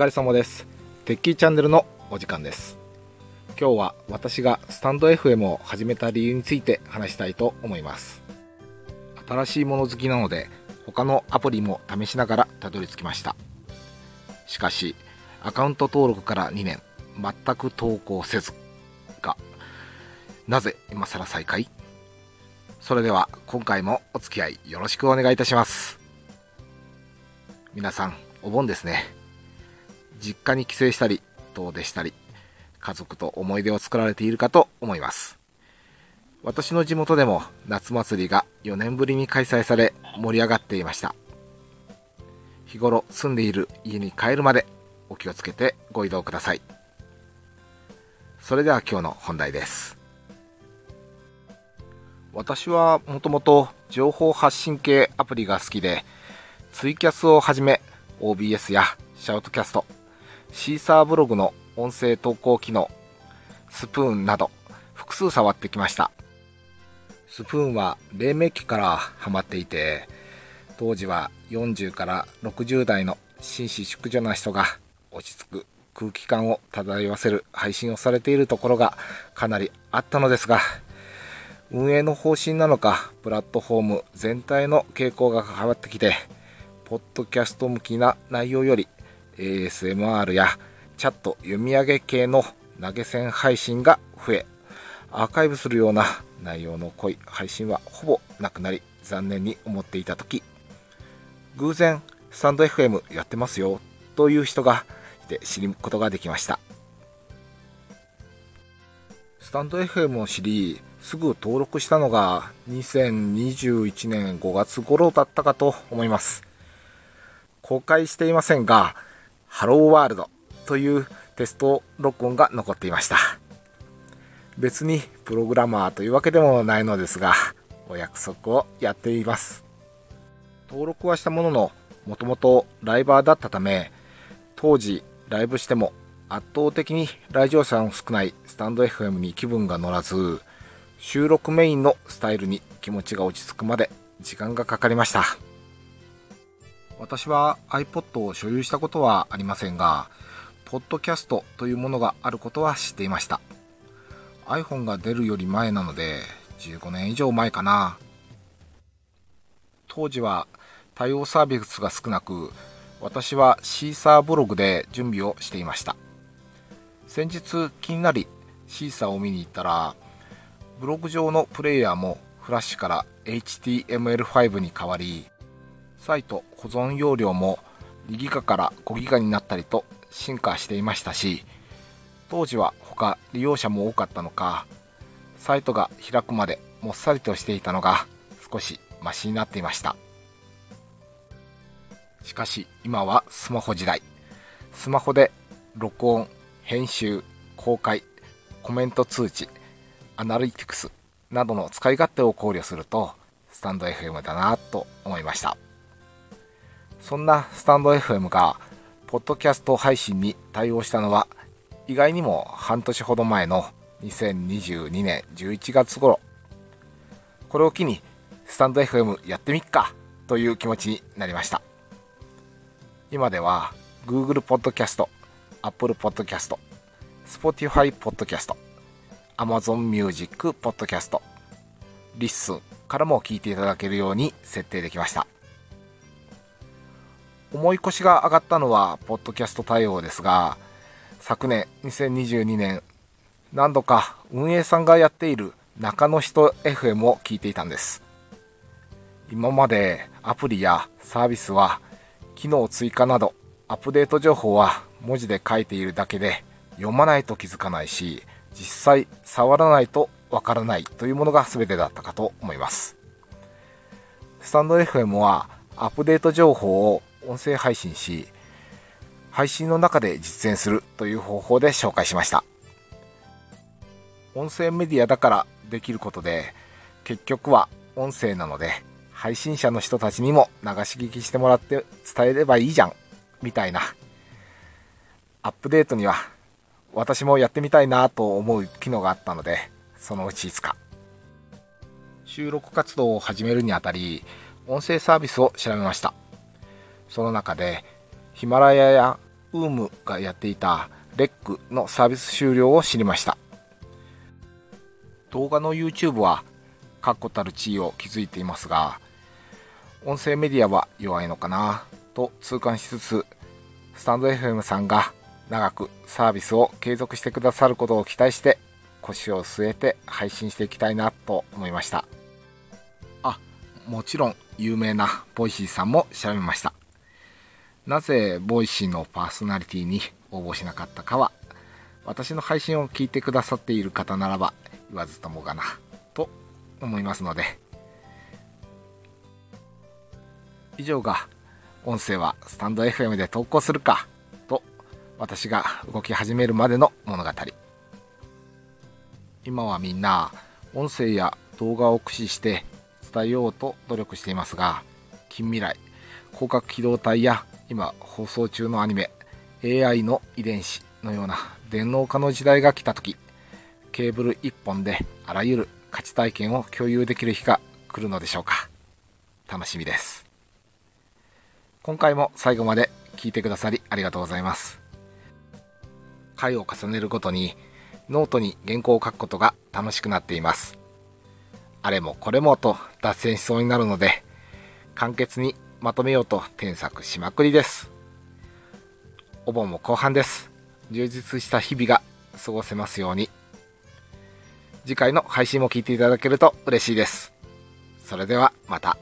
疲れ様です。テッキーチャンネルのお時間です。今日は私がスタンド FM を始めた理由について話したいと思います。新しいもの好きなので他のアプリも試しながらたどり着きました。しかしアカウント登録から2年全く投稿せずがなぜ今更再開？それでは今回もお付き合いよろしくお願いいたします。皆さんお盆ですね。実家に帰省したり遠出したり家族と思い出を作られているかと思います。私の地元でも夏祭りが4年ぶりに開催され盛り上がっていました。日頃住んでいる家に帰るまでお気をつけてご移動ください。それでは今日の本題です。私はもともと情報発信系アプリが好きでツイキャスをはじめ OBS や SHOUTcast Seesaaブログの音声投稿機能スプーンなど複数触ってきました。スプーンは黎明期からハマっていて当時は40から60代の紳士淑女な人が落ち着く空気感を漂わせる配信をされているところがかなりあったのですが運営の方針なのかプラットフォーム全体の傾向が変わってきてポッドキャスト向きな内容より ASMR やチャット読み上げ系の投げ銭配信が増えアーカイブするような内容の濃い配信はほぼなくなり残念に思っていた時偶然スタンド FM やってますよという人がいて知ることができました。スタンド FM を知りすぐ登録したのが2021年5月頃だったかと思います。公開していませんが、ハローワールドというテスト録音が残っていました。別にプログラマーというわけでもないのですが、お約束をやっています。登録はしたものの、もともとライバーだったため、当時ライブしても圧倒的に来場者の少ないスタンド FM に気分が乗らず、収録メインのスタイルに気持ちが落ち着くまで時間がかかりました。私は iPod を所有したことはありませんが、ポッドキャストというものがあることは知っていました。iPhone が出るより前なので、15年以上前かな。当時は対応サービスが少なく、私はシーサーブログで準備をしていました。先日気になりシーサーを見に行ったら、ブログ上のプレイヤーもフラッシュから HTML5 に変わり、サイト保存容量も2ギガから5ギガになったりと進化していましたし当時は他利用者も多かったのかサイトが開くまでもっさりとしていたのが少しマシになっていました。しかし今はスマホ時代。スマホで録音編集公開コメント通知アナリティクスなどの使い勝手を考慮するとスタンド FM だなと思いました。そんなスタンド FM が、ポッドキャスト配信に対応したのは、意外にも半年ほど前の2022年11月頃。これを機に、スタンド FM やってみっかという気持ちになりました。今では、Google Podcast、Apple Podcast、Spotify Podcast、Amazon Music Podcast、 LISTEN からも聞いていただけるように設定できました。重い腰が上がったのは、ポッドキャスト対応ですが、昨年2022年、何度か運営さんがやっている中の人 FM を聞いていたんです。今までアプリやサービスは、機能追加などアップデート情報は文字で書いているだけで読まないと気づかないし、実際触らないとわからないというものが全てだったかと思います。スタンド FM はアップデート情報を音声配信し、配信の中で実践するという方法で紹介しました。音声メディアだからできることで、結局は音声なので、配信者の人たちにも流し聞きしてもらって伝えればいいじゃん、みたいな。アップデートには私もやってみたいなと思う機能があったので、そのうちいつか。収録活動を始めるにあたり、音声サービスを調べました。その中でヒマラヤやウームがやっていたレックのサービス終了を知りました。動画の YouTube は確固たる地位を築いていますが音声メディアは弱いのかなと痛感しつつスタンド FM さんが長くサービスを継続してくださることを期待して腰を据えて配信していきたいなと思いました。あもちろん有名な Voicy さんも調べました。なぜ Voicy のパーソナリティに応募しなかったかは私の配信を聞いてくださっている方ならば言わずともがなと思いますので。以上が音声はスタンド FM で投稿するかと私が動き始めるまでの物語。今はみんな音声や動画を駆使して伝えようと努力していますが近未来攻殻機動隊や今放送中のアニメ AI の遺伝子のような電脳化の時代が来た時ケーブル1本であらゆる価値体験を共有できる日が来るのでしょうか。楽しみです。今回も最後まで聞いてくださりありがとうございます。回を重ねるごとにノートに原稿を書くことが楽しくなっています。あれもこれもと脱線しそうになるので簡潔にまとめようと添削しまくりです。お盆も後半です。充実した日々が過ごせますように。次回の配信も聞いていただけると嬉しいです。それではまた。